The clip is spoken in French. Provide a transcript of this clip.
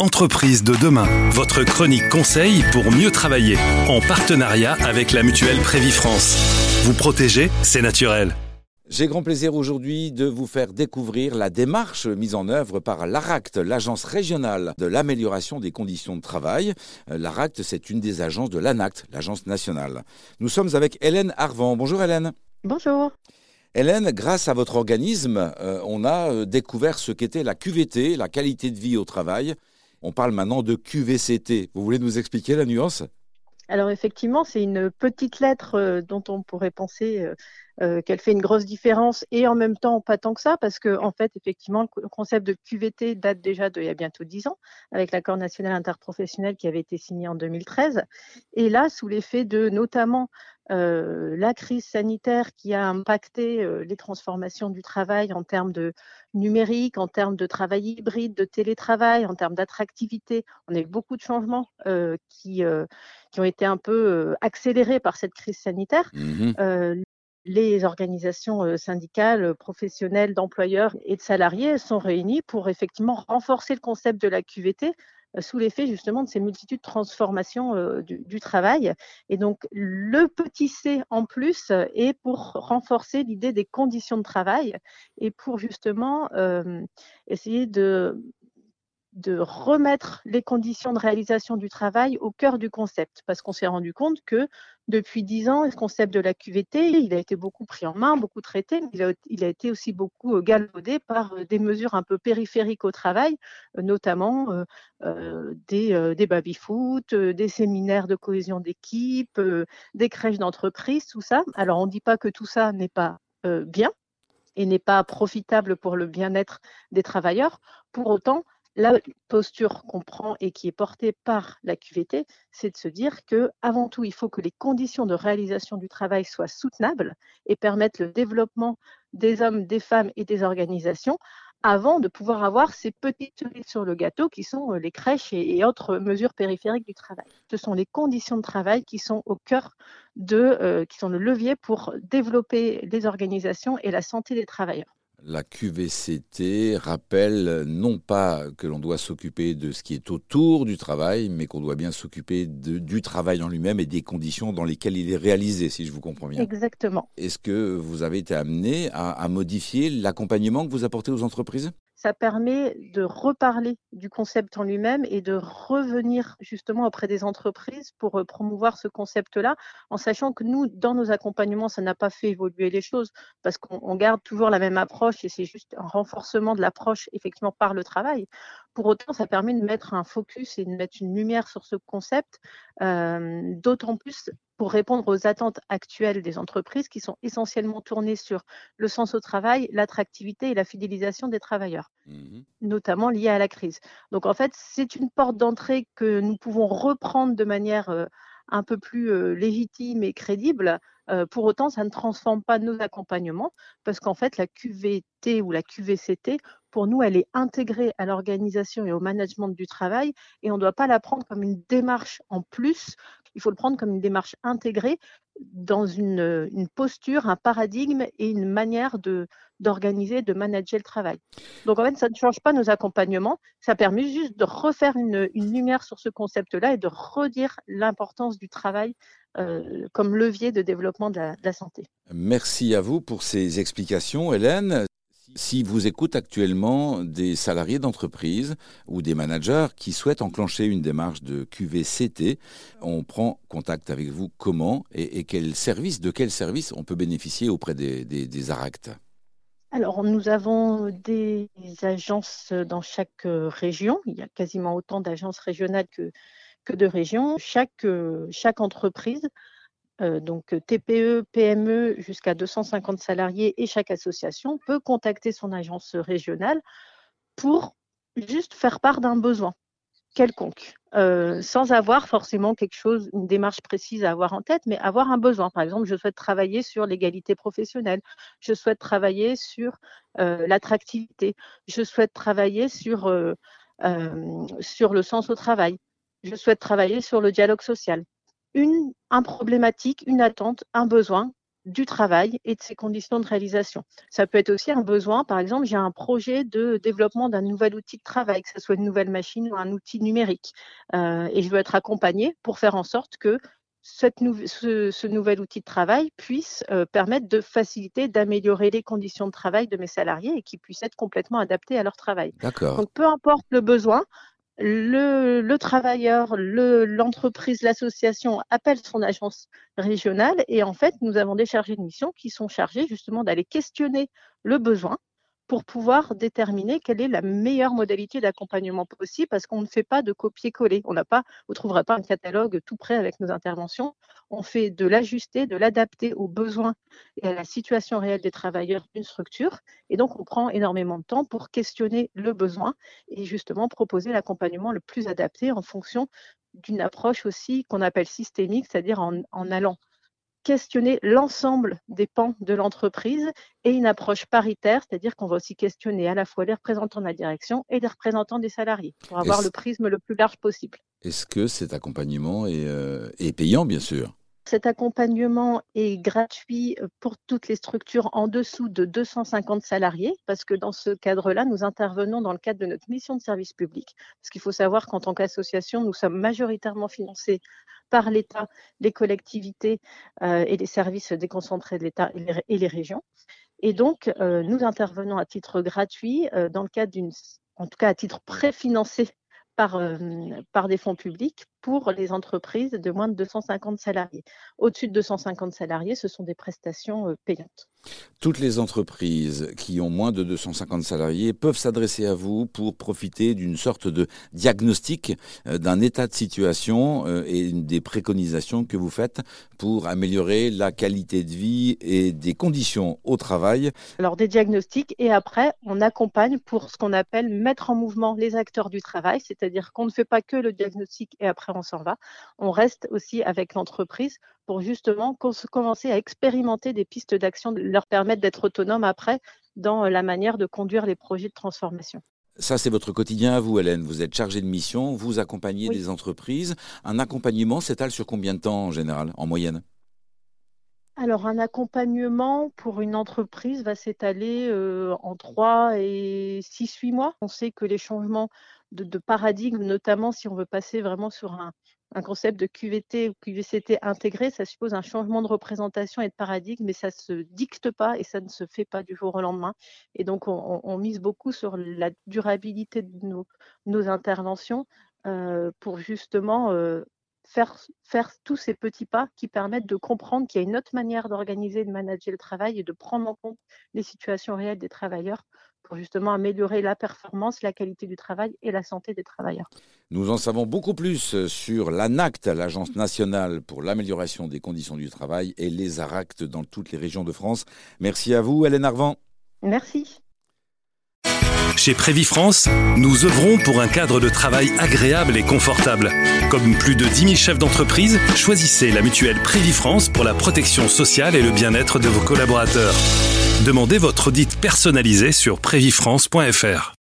Entreprise de demain, votre chronique conseil pour mieux travailler, en partenariat avec la mutuelle Prévifrance. Vous protéger, c'est naturel. J'ai grand plaisir aujourd'hui de vous faire découvrir la démarche mise en œuvre par l'ARACT, l'agence régionale de l'amélioration des conditions de travail. Euh, L'ARACT, c'est une des agences de l'ANACT, l'agence nationale. Nous sommes avec Hélène Arvan. Bonjour Hélène. Bonjour. Hélène, grâce à votre organisme, euh, on a euh, découvert ce qu'était la QVT, la qualité de vie au travail. On parle maintenant de QVCT. Vous voulez nous expliquer la nuance? Alors effectivement, c'est une petite lettre euh, dont on pourrait penser euh, euh, qu'elle fait une grosse différence et en même temps pas tant que ça parce que en fait effectivement le concept de QVT date déjà d'il y a bientôt dix ans avec l'accord national interprofessionnel qui avait été signé en 2013 et là sous l'effet de notamment la crise sanitaire qui a impacté les transformations du travail en termes de numérique, en termes de travail hybride, de télétravail, en termes d'attractivité. On a eu beaucoup de changements qui, qui ont été un peu accélérés par cette crise sanitaire. Mmh les organisations syndicales, professionnelles, d'employeurs et de salariés sont réunies pour effectivement renforcer le concept de la QVT sous l'effet justement de ces multitudes de transformations du, travail. Et donc, le petit C en plus est pour renforcer l'idée des conditions de travail et pour justement essayer de de remettre les conditions de réalisation du travail au cœur du concept, parce qu'on s'est rendu compte que depuis dix ans, ce concept de la QVT, il a été beaucoup pris en main, beaucoup traité, mais il a, été aussi beaucoup euh, galvaudé par euh, des mesures un peu périphériques au travail, euh, notamment des, des baby-foot, des séminaires de cohésion d'équipe, des crèches d'entreprise, tout ça. Alors, on ne dit pas que tout ça n'est pas bien et n'est pas profitable pour le bien-être des travailleurs. Pour autant, la posture qu'on prend et qui est portée par la QVT, c'est de se dire que avant tout, il faut que les conditions de réalisation du travail soient soutenables et permettent le développement des hommes, des femmes et des organisations avant de pouvoir avoir ces petites cerises sur le gâteau qui sont euh, les crèches et, autres mesures périphériques du travail. Ce sont les conditions de travail qui sont au cœur de, euh, qui sont le levier pour développer les organisations et la santé des travailleurs. La QVCT rappelle non pas que l'on doit s'occuper de ce qui est autour du travail, mais qu'on doit bien s'occuper du travail en lui-même et des conditions dans lesquelles il est réalisé, si je vous comprends bien. Exactement. Est-ce que vous avez été amené à modifier l'accompagnement que vous apportez aux entreprises? Ça permet de reparler du concept en lui-même et de revenir justement auprès des entreprises pour euh, promouvoir ce concept-là, en sachant que nous, dans nos accompagnements, ça n'a pas fait évoluer les choses parce qu'on garde toujours la même approche et c'est juste un renforcement de l'approche effectivement par le travail. Pour autant, ça permet de mettre un focus et de mettre une lumière sur ce concept, euh, d'autant plus pour répondre aux attentes actuelles des entreprises qui sont essentiellement tournées sur le sens au travail, l'attractivité et la fidélisation des travailleurs, mmh notamment liées à la crise. Donc en fait, c'est une porte d'entrée que nous pouvons reprendre de manière euh, un peu plus euh, légitime et crédible. Euh, pour autant, ça ne transforme pas nos accompagnements parce qu'en fait, la QVT ou la QVCT, pour nous, elle est intégrée à l'organisation et au management du travail et on ne doit pas la prendre comme une démarche en plus. Il faut le prendre comme une démarche intégrée dans une, posture, un paradigme et une manière de, d'organiser, de manager le travail. Donc en fait, ça ne change pas nos accompagnements, ça permet juste de refaire une, lumière sur ce concept-là et de redire l'importance du travail euh, comme levier de développement de la santé. Merci à vous pour ces explications, Hélène. Si vous écoutez actuellement des salariés d'entreprise ou des managers qui souhaitent enclencher une démarche de QVCT, on prend contact avec vous comment et, quel service, de quel service on peut bénéficier auprès des, ARACT alors, nous avons des agences dans chaque région. Il y a quasiment autant d'agences régionales que, de régions. Chaque, chaque entreprise euh, donc euh, TPE, PME jusqu'à 250 salariés et chaque association peut contacter son agence régionale pour juste faire part d'un besoin quelconque, euh, sans avoir forcément quelque chose, une démarche précise à avoir en tête, mais avoir un besoin. Par exemple, je souhaite travailler sur l'égalité professionnelle, je souhaite travailler sur l'attractivité, je souhaite travailler sur, sur le sens au travail, je souhaite travailler sur le dialogue social une un problématique, une attente, un besoin du travail et de ses conditions de réalisation. Ça peut être aussi un besoin, par exemple, j'ai un projet de développement d'un nouvel outil de travail, que ce soit une nouvelle machine ou un outil numérique, euh, et je veux être accompagnée pour faire en sorte que cette ce, ce, nouvel outil de travail puisse euh, permettre de faciliter, d'améliorer les conditions de travail de mes salariés et qu'ils puissent être complètement adaptés à leur travail. Donc, peu importe le besoin, le, le travailleur, l'entreprise, l'association appelle son agence régionale et en fait, nous avons des chargés de mission qui sont chargés justement d'aller questionner le besoin pour pouvoir déterminer quelle est la meilleure modalité d'accompagnement possible parce qu'on ne fait pas de copier-coller. On n'a pas, vous ne trouverez pas un catalogue tout prêt avec nos interventions. On fait de l'ajuster, de l'adapter aux besoins et à la situation réelle des travailleurs d'une structure. Et donc, on prend énormément de temps pour questionner le besoin et justement proposer l'accompagnement le plus adapté en fonction d'une approche aussi qu'on appelle systémique, c'est-à-dire en, en allant questionner l'ensemble des pans de l'entreprise et une approche paritaire, c'est-à-dire qu'on va aussi questionner à la fois les représentants de la direction et les représentants des salariés pour avoir le prisme le plus large possible. Est-ce que cet accompagnement est, euh, est payant, bien sûr? Cet accompagnement est gratuit euh, pour toutes les structures en dessous de 250 salariés, parce que dans ce cadre-là, nous intervenons dans le cadre de notre mission de service public. Parce qu'il faut savoir qu'en tant qu'association, nous sommes majoritairement financés par l'État, les collectivités euh, et les services déconcentrés de l'État et, les régions. Et donc, euh, nous intervenons à titre gratuit dans le cadre d'une, en tout cas à titre préfinancé par, par des fonds publics pour les entreprises de moins de 250 salariés. Au-dessus de 250 salariés, ce sont des prestations payantes. Toutes les entreprises qui ont moins de 250 salariés peuvent s'adresser à vous pour profiter d'une sorte de diagnostic euh, d'un état de situation euh, et des préconisations que vous faites pour améliorer la qualité de vie et des conditions au travail. Alors des diagnostics et après on accompagne pour ce qu'on appelle mettre en mouvement les acteurs du travail, c'est-à-dire qu'on ne fait pas que le diagnostic et après on s'en va. On reste aussi avec l'entreprise pour justement commencer à expérimenter des pistes d'action, leur permettre d'être autonomes après dans la manière de conduire les projets de transformation. Ça, c'est votre quotidien à vous, Hélène. Vous êtes chargée de mission, vous accompagnez des entreprises. Un accompagnement s'étale sur combien de temps en général, en moyenne? Alors, un accompagnement pour une entreprise va s'étaler euh, en 3 et 6-8 mois. On sait que les changements de, paradigme, notamment si on veut passer vraiment sur un, concept de QVT ou QVCT intégré, ça suppose un changement de représentation et de paradigme, mais ça ne se dicte pas et ça ne se fait pas du jour au lendemain. Et donc, on, mise beaucoup sur la durabilité de nos, interventions euh, pour justement euh, faire, faire tous ces petits pas qui permettent de comprendre qu'il y a une autre manière d'organiser, de manager le travail et de prendre en compte les situations réelles des travailleurs pour justement améliorer la performance, la qualité du travail et la santé des travailleurs. Nous en savons beaucoup plus sur l'ANACT, l'Agence nationale pour l'amélioration des conditions du travail, et les ARACT dans toutes les régions de France. Merci à vous, Hélène Arvan. Merci. Chez Prévifrance, nous œuvrons pour un cadre de travail agréable et confortable. Comme plus de 10 000 chefs d'entreprise, choisissez la mutuelle Prévifrance pour la protection sociale et le bien-être de vos collaborateurs. Demandez votre audit personnalisé sur prévifrance.fr.